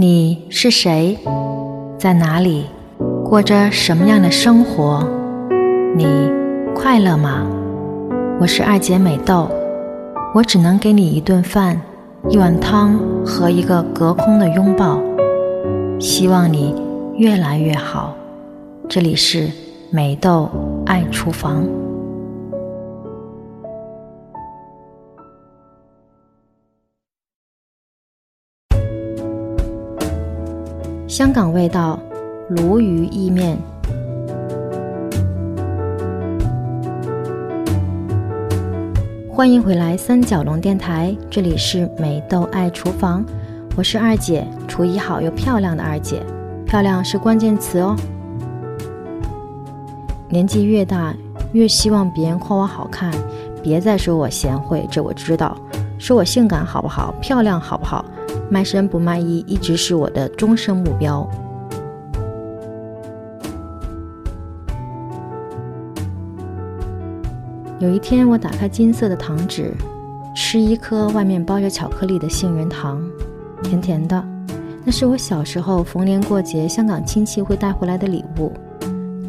你是谁？在哪里？过着什么样的生活？你快乐吗？我是二姐美豆，我只能给你一顿饭、一碗汤和一个隔空的拥抱。希望你越来越好。这里是美豆爱厨房。香港味道，鲈鱼意面。欢迎回来三角龙电台，这里是美豆爱厨房，我是二姐，厨艺好又漂亮的二姐，漂亮是关键词哦。年纪越大，越希望别人夸我好看，别再说我贤惠，这我知道。说我性感好不好？漂亮好不好？卖身不卖艺，一直是我的终生目标。有一天，我打开金色的糖纸，吃一颗外面包着巧克力的杏仁糖，甜甜的。那是我小时候逢年过节香港亲戚会带回来的礼物。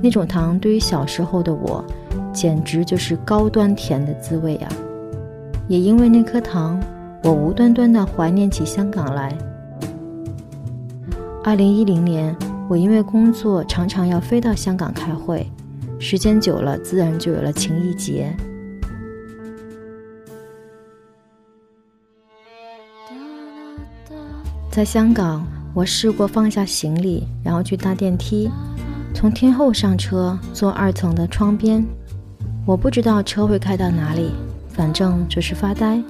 那种糖对于小时候的我，简直就是高端甜的滋味啊！也因为那颗糖。我无端端的怀念起香港来。二零一零年，我因为工作常常要飞到香港开会，时间久了，自然就有了情谊结。在香港，我试过放下行李，然后去搭电梯，从天后上车，坐二层的窗边。我不知道车会开到哪里，反正就是发呆。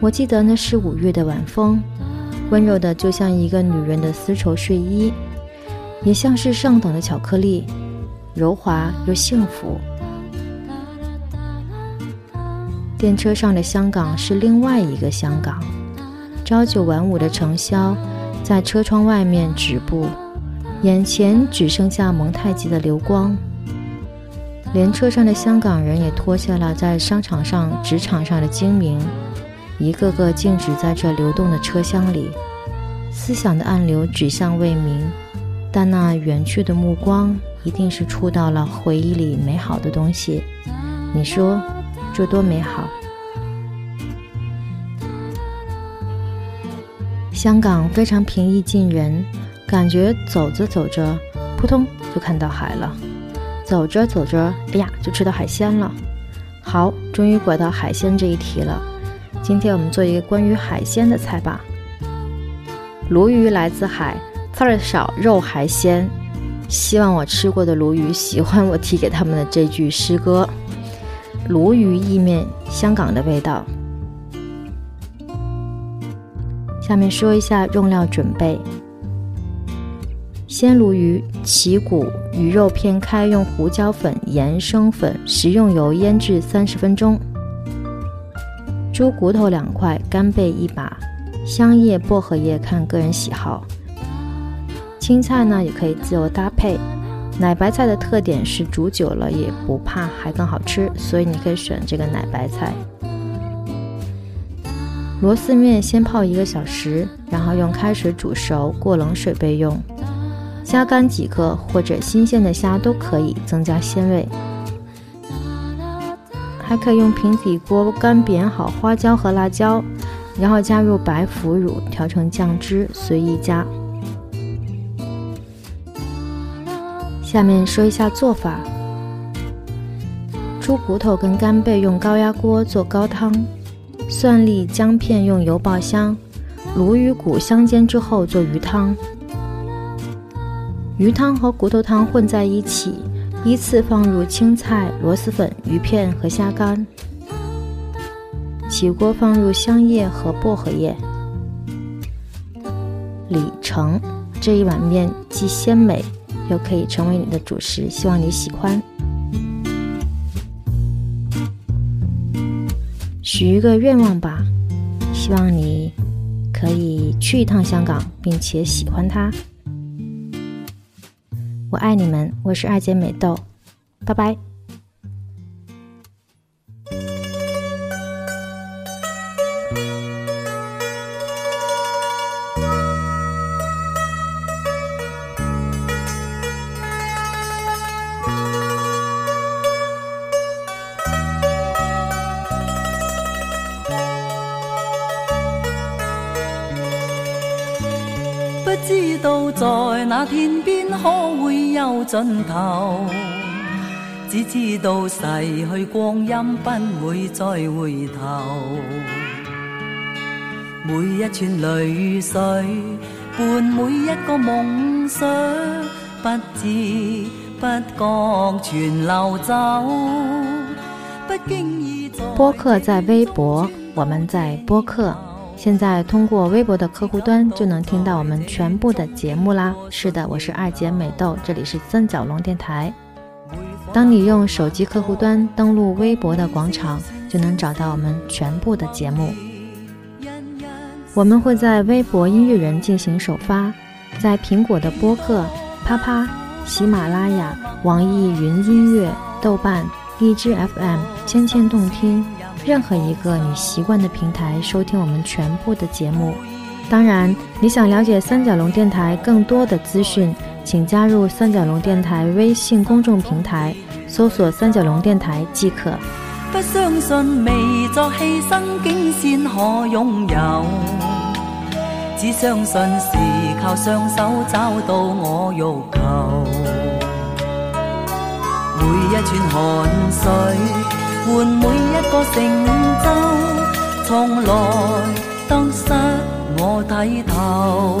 我记得那是五月的晚风，温柔的就像一个女人的丝绸睡衣，也像是上等的巧克力，柔滑又幸福。电车上的香港是另外一个香港，朝九晚五的程潇在车窗外面止步，眼前只剩下蒙太奇的流光。连车上的香港人也脱下了在商场上、职场上的精明。一个个静止在这流动的车厢里，思想的暗流指向未明，但那远去的目光一定是触到了回忆里美好的东西。你说，这多美好！香港非常平易近人，感觉走着走着，扑通就看到海了；走着走着，哎呀，就吃到海鲜了。好，终于拐到海鲜这一题了。今天我们做一个关于海鲜的菜吧。鲈鱼来自海，刺儿少，肉还鲜。希望我吃过的鲈鱼喜欢我提给他们的这句诗歌。鲈鱼意面，香港的味道。下面说一下用料准备：鲜鲈鱼，起骨，鱼肉片开，用胡椒粉、盐、生粉、食用油腌制三十分钟。猪骨头两块，干贝一把，香叶、薄荷叶看个人喜好。青菜呢也可以自由搭配。奶白菜的特点是煮久了也不怕，还更好吃，所以你可以选这个奶白菜。螺丝面先泡一个小时，然后用开水煮熟，过冷水备用。虾干几颗或者新鲜的虾都可以，增加鲜味。还可以用平底锅干煸好花椒和辣椒，然后加入白腐乳调成酱汁，随意加。下面说一下做法：猪骨头跟干贝用高压锅做高汤，蒜粒姜片用油爆香，鲈鱼骨香煎之后做鱼汤。鱼汤和骨头汤混在一起。依次放入青菜、螺蛳粉、鱼片和虾干，起锅放入香叶和薄荷叶。李成：这一碗面既鲜美，又可以成为你的主食，希望你喜欢。许一个愿望吧，希望你可以去一趟香港，并且喜欢它。我爱你们，我是二姐美豆，拜拜。知道在那天边可会有尽头，只知道逝去光阴不会再回头。每一串泪水伴每一个梦想，不知不觉全流走。不经意播客在微博，我们在播客。现在通过微博的客户端就能听到我们全部的节目啦。是的，我是二姐美豆，这里是三角龙电台。当你用手机客户端登录微博的广场，就能找到我们全部的节目。我们会在微博音乐人进行首发，在苹果的播客、啪啪、喜马拉雅、网易云音乐、豆瓣、荔枝 FM、千千动听。任何一个你习惯的平台收听我们全部的节目。当然，你想了解三角龙电台更多的资讯，请加入三角龙电台微信公众平台，搜索“三角龙电台”即可。不相信未作牺牲，竟先可拥有；只相信是靠双手找到我欲求。每一串汗水。换每一个成就，从来当失我睇透。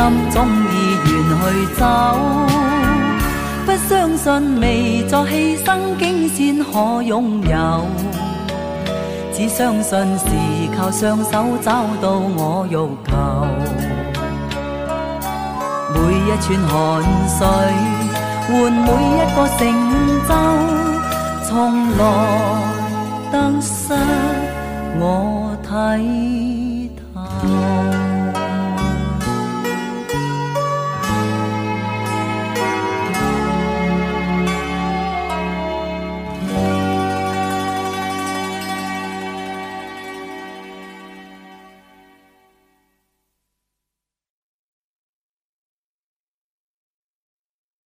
心中意愿去走。不相信未作牺牲，竟先可拥有。只相信是靠双手找到我欲求。每一串汗水。换每一个成就，从来得失我睇透。